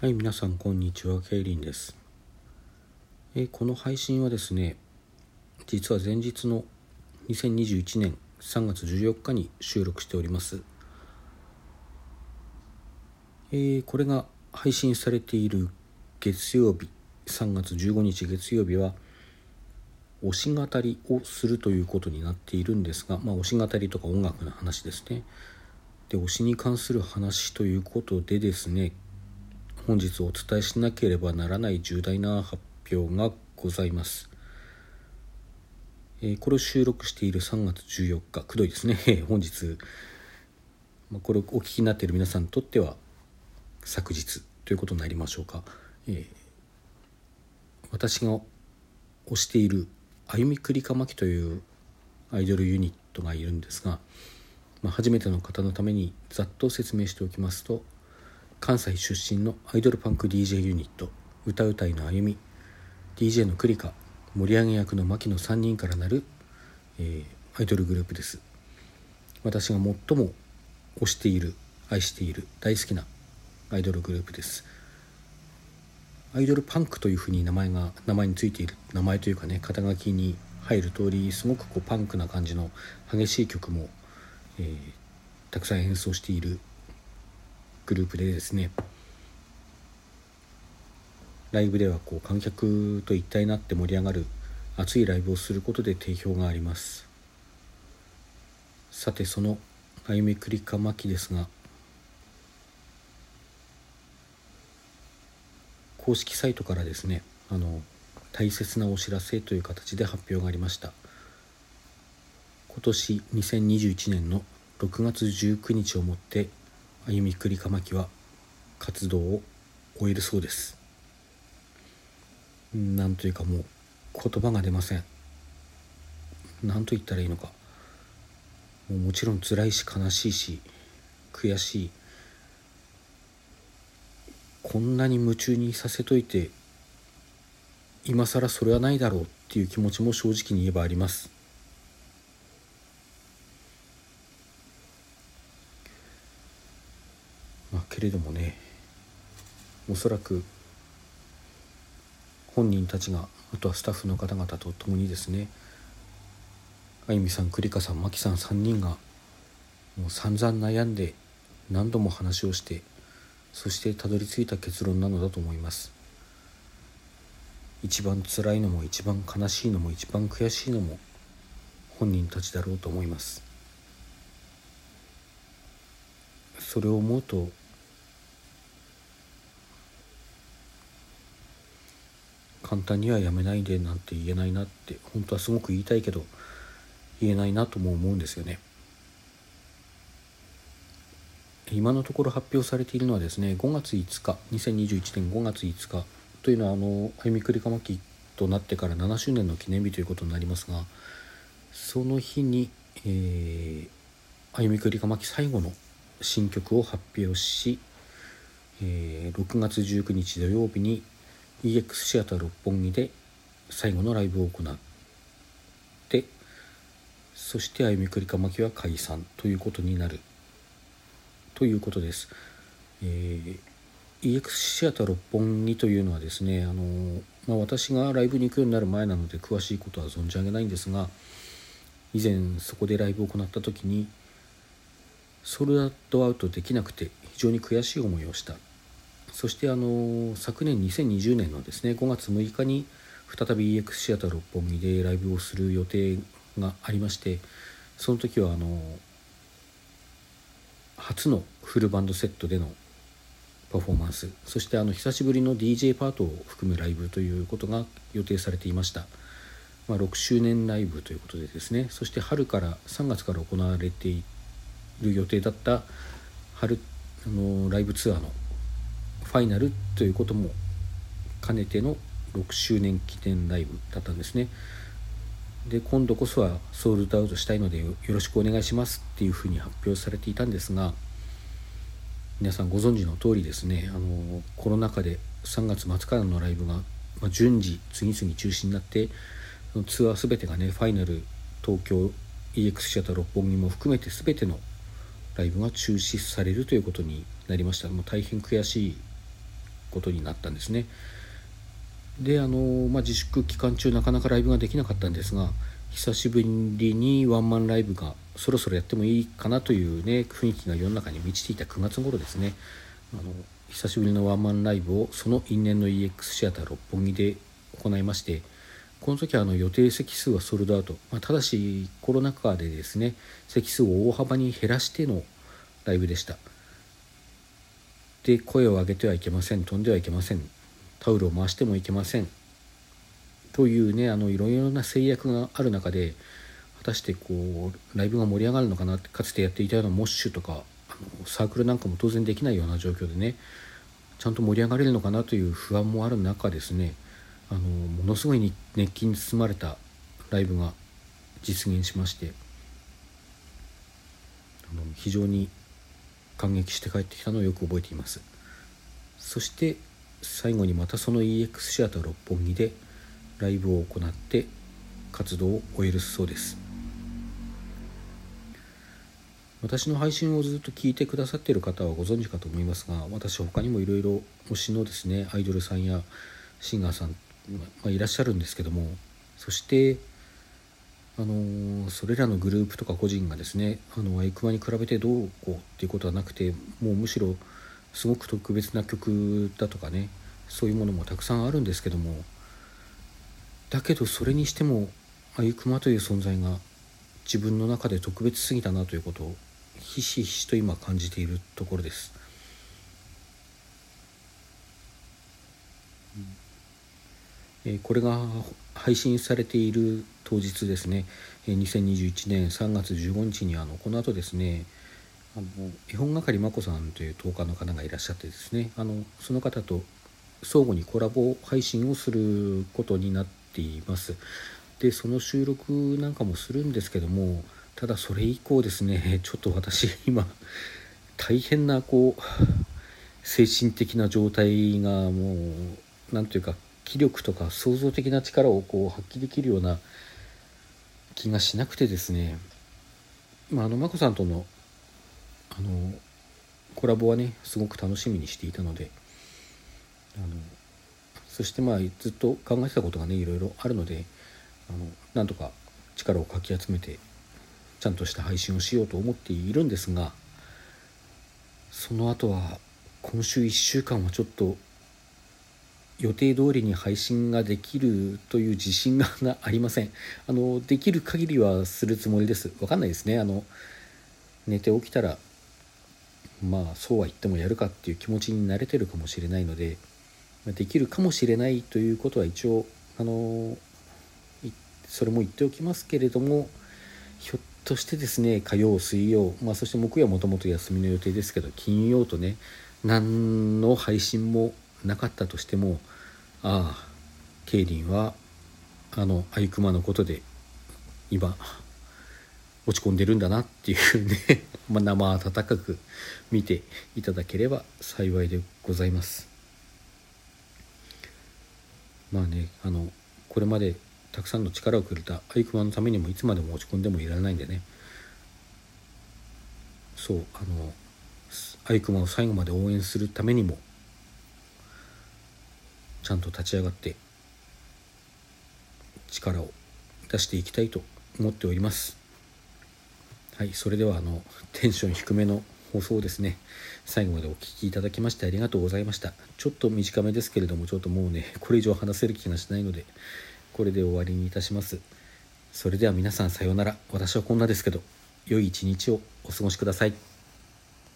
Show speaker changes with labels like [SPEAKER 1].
[SPEAKER 1] はい、皆さんこんにちは、ケイリンです。えこの配信はですね、実は前日の2021年3月14日に収録しております。えーこれが配信されている月曜日、3月15日月曜日は、推し語りをするということになっているんですが、まあ、推し語りとか音楽の話ですね。で、推しに関する話ということでですね、本日お伝えしなければならない重大な発表がございます。えーこれを収録している3月14日、くどいですね。本日、ま、これをお聞きになっている皆さんにとっては昨日ということになりましょうか。えー私が推しているあゆみくりかまきというアイドルユニットがいるんですが、まあ、初めての方のためにざっと説明しておきますと関西出身のアイドルパンク DJ ユニット歌うたいのあゆみ DJ のクリカ盛り上げ役の牧の3人からなる、えーアイドルグループです。私が最も推している愛している大好きなアイドルグループです。アイドルパンクというふうに名前が名前についている名前というかね肩書きに入る通りすごくこうパンクな感じの激しい曲も、えーたくさん演奏しているグループでですねライブではこう観客と一体になって盛り上がる熱いライブをすることで定評があります。さてそのあゆみくりかまきですが公式サイトからですねあの大切なお知らせという形で発表がありました。今年2021年の6月19日をもってあゆみくりかまきは活動を終えるそうです。なんというかもう言葉が出ません。何と言ったらいいのか。もうもちろん辛いし悲しいし悔しい。こんなに夢中にさせといて今更それはないだろうっていう気持ちも正直に言えばありますまあけれどもねおそらく本人たちがあとはスタッフの方々と共にですねあゆみさん栗花さん真木さん3人がもう散々悩んで何度も話をしてそしてたどり着いた結論なのだと思います。一番辛いのも一番悲しいのも一番悔しいのも本人たちだろうと思います。それを思うと簡単にはやめないでなんて言えないなって本当はすごく言いたいけど言えないなとも思うんですよね。今のところ発表されているのはですね5月5日2021年5月5日というのはあのあゆみくりかまきとなってから7周年の記念日ということになりますがその日に、えーあゆみくりかまき最後の新曲を発表し、えー6月19日土曜日に EX シアター六本木で最後のライブを行ってそしてあゆみくりかまきは解散ということになるということです。えー EX シアター六本木というのはですねあの、まあ、私がライブに行くようになる前なので詳しいことは存じ上げないんですが以前そこでライブを行った時にソールアウトアウトできなくて非常に悔しい思いをしたそしてあの昨年2020年のですね5月6日に再び EX シアター六本木でライブをする予定がありましてその時はあの初のフルバンドセットでのパフォーマンスそしてあの久しぶりの DJ パートを含むライブということが予定されていました、まあ、6周年ライブということでですねそして春から3月から行われている予定だった春あのライブツアーのファイナルということも兼ねての6周年記念ライブだったんですね。で今度こそはソールドアウトしたいのでよろしくお願いしますっていうふうに発表されていたんですが皆さんご存知の通りですねあのコロナ禍で3月末からのライブが、ま、順次次々中止になってツアー全てがねファイナル東京 EX シアター六本木も含めて全てのライブが中止されるということになりました。もう大変悔しいことになったんですね。であの、まあ、自粛期間中なかなかライブができなかったんですが久しぶりにワンマンライブがそろそろやってもいいかなというね雰囲気が世の中に満ちていた9月頃ですね。あの久しぶりのワンマンライブをその因縁の EX シアター六本木で行いましてこの時はあの予定席数はソールドアウト、まあ、ただしコロナ禍でですね席数を大幅に減らしてのライブでした。で声を上げてはいけません。飛んではいけません。タオルを回してもいけません。というねあのいろいろな制約がある中で果たしてこうライブが盛り上がるのかなってかつてやっていたようなモッシュとかあのサークルなんかも当然できないような状況でねちゃんと盛り上がれるのかなという不安もある中ですねあのものすごい熱気に包まれたライブが実現しましてあの非常に感激して帰ってきたのをよく覚えています。そして最後にまたその EX シアター六本木でライブを行って活動を終えるそうです。私の配信をずっと聞いてくださっている方はご存知かと思いますが私他にもいろいろ推しのですねアイドルさんやシンガーさん、まあ、いらっしゃるんですけどもそしてあのそれらのグループとか個人がですねあのアイクマに比べてどうこうっていうことはなくてもうむしろすごく特別な曲だとかねそういうものもたくさんあるんですけどもだけどそれにしてもあゆくまという存在が自分の中で特別すぎたなということをひしひしと今感じているところです。えー、これが配信されている当日ですね、え、2021年3月15日にあのこの後ですねあの絵本係眞子さんという10日の方がいらっしゃってですねあのその方と相互にコラボ配信をすることになっています。でその収録なんかもするんですけどもただそれ以降ですね ちょっと私今大変なこう精神的な状態がもう何というか気力とか創造的な力をこう発揮できるような気がしなくてですね。まああの眞子さんとのあのコラボはねすごく楽しみにしていたのであのそしてまあずっと考えてたことがねいろいろあるのであのなんとか力をかき集めてちゃんとした配信をしようと思っているんですがその後は今週1週間はちょっと予定通りに配信ができるという自信がありません。あのできる限りはするつもりです。分かんないですね。あの寝て起きたらまあそうは言ってもやるかっていう気持ちに慣れてるかもしれないのでできるかもしれないということは一応あのそれも言っておきますけれどもひょっとしてですね火曜水曜、まあ、そして木曜はもともと休みの予定ですけど金曜とね何の配信もなかったとしてもああケイリンはあのアイクマのことで今落ち込んでるんだなっていうね まあ生温かく見ていただければ幸いでございます。まあねあのこれまでたくさんの力をくれたアイクマのためにもいつまでも落ち込んでもいられないんでね。そうあのアイクマを最後まで応援するためにもちゃんと立ち上がって力を出していきたいと思っております。はいそれではあのテンション低めの放送ですね。最後までお聴きいただきましてありがとうございました。ちょっと短めですけれどもちょっともうねこれ以上話せる気がしないのでこれで終わりにいたします。それでは皆さんさようなら。私はこんなですけど良い一日をお過ごしください。